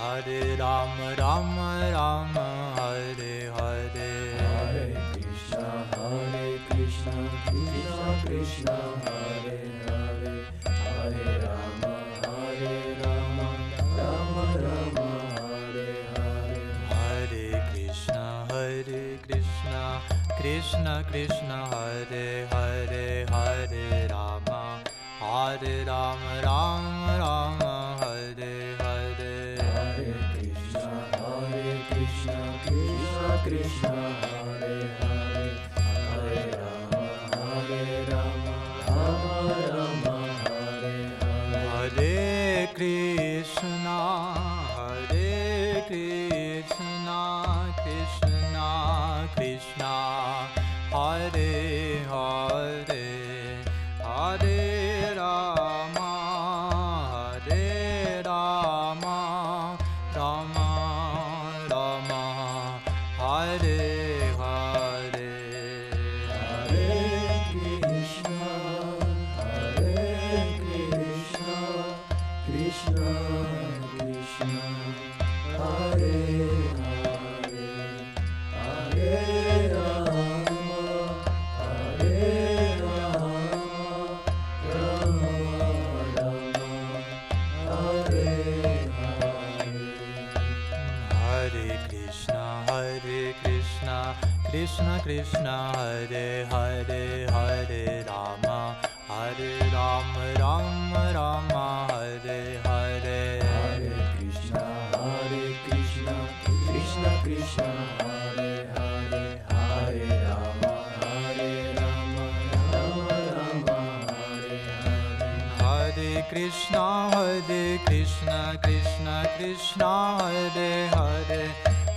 Hare Rama, Rama Rama, Hare Hare. Hare Krishna, Hare Krishna, Krishna Krishna, Hare Hare, Hare Rama, Hare Rama, Rama Rama, Hare Hare. Hare Krishna, Hare Krishna, Krishna Krishna, Hare Hare, Hare Rama, Hare Rama, Rama Krishna Hare Hare, Hare Rama, Hare Rama, Rama Rama, Hare Hare. Hare Krishna, Hare Krishna, Krishna Krishna, Hare Hare, Hare Rama, Hare Rama, Rama Rama, Hare Hare. Hare Krishna, Hare Krishna, Krishna Krishna, Hare Hare,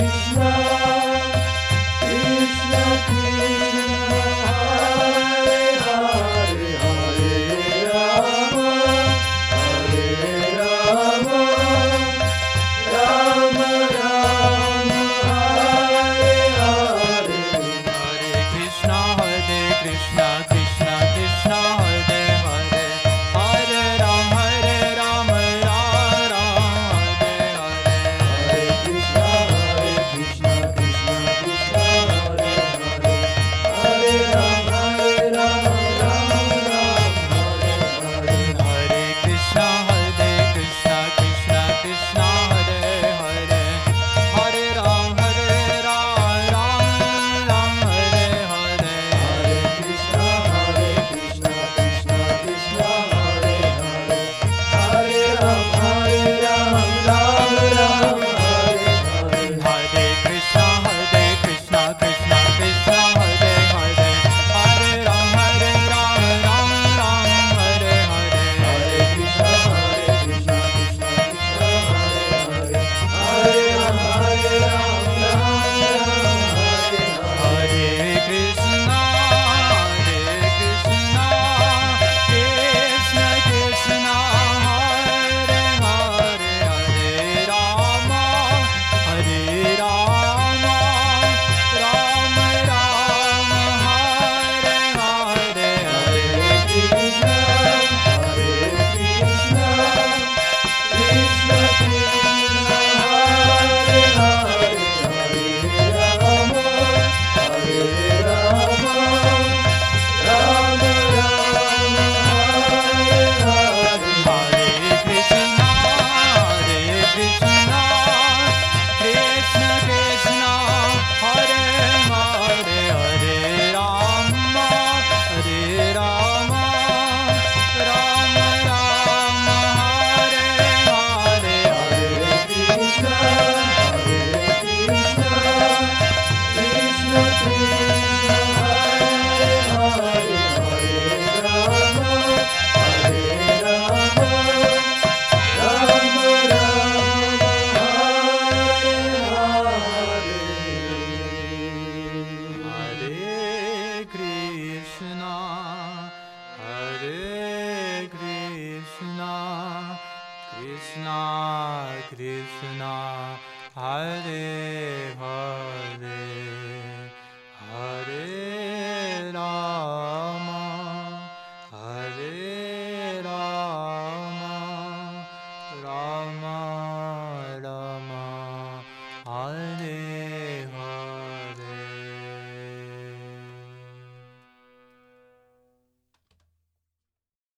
Krishna. Mangala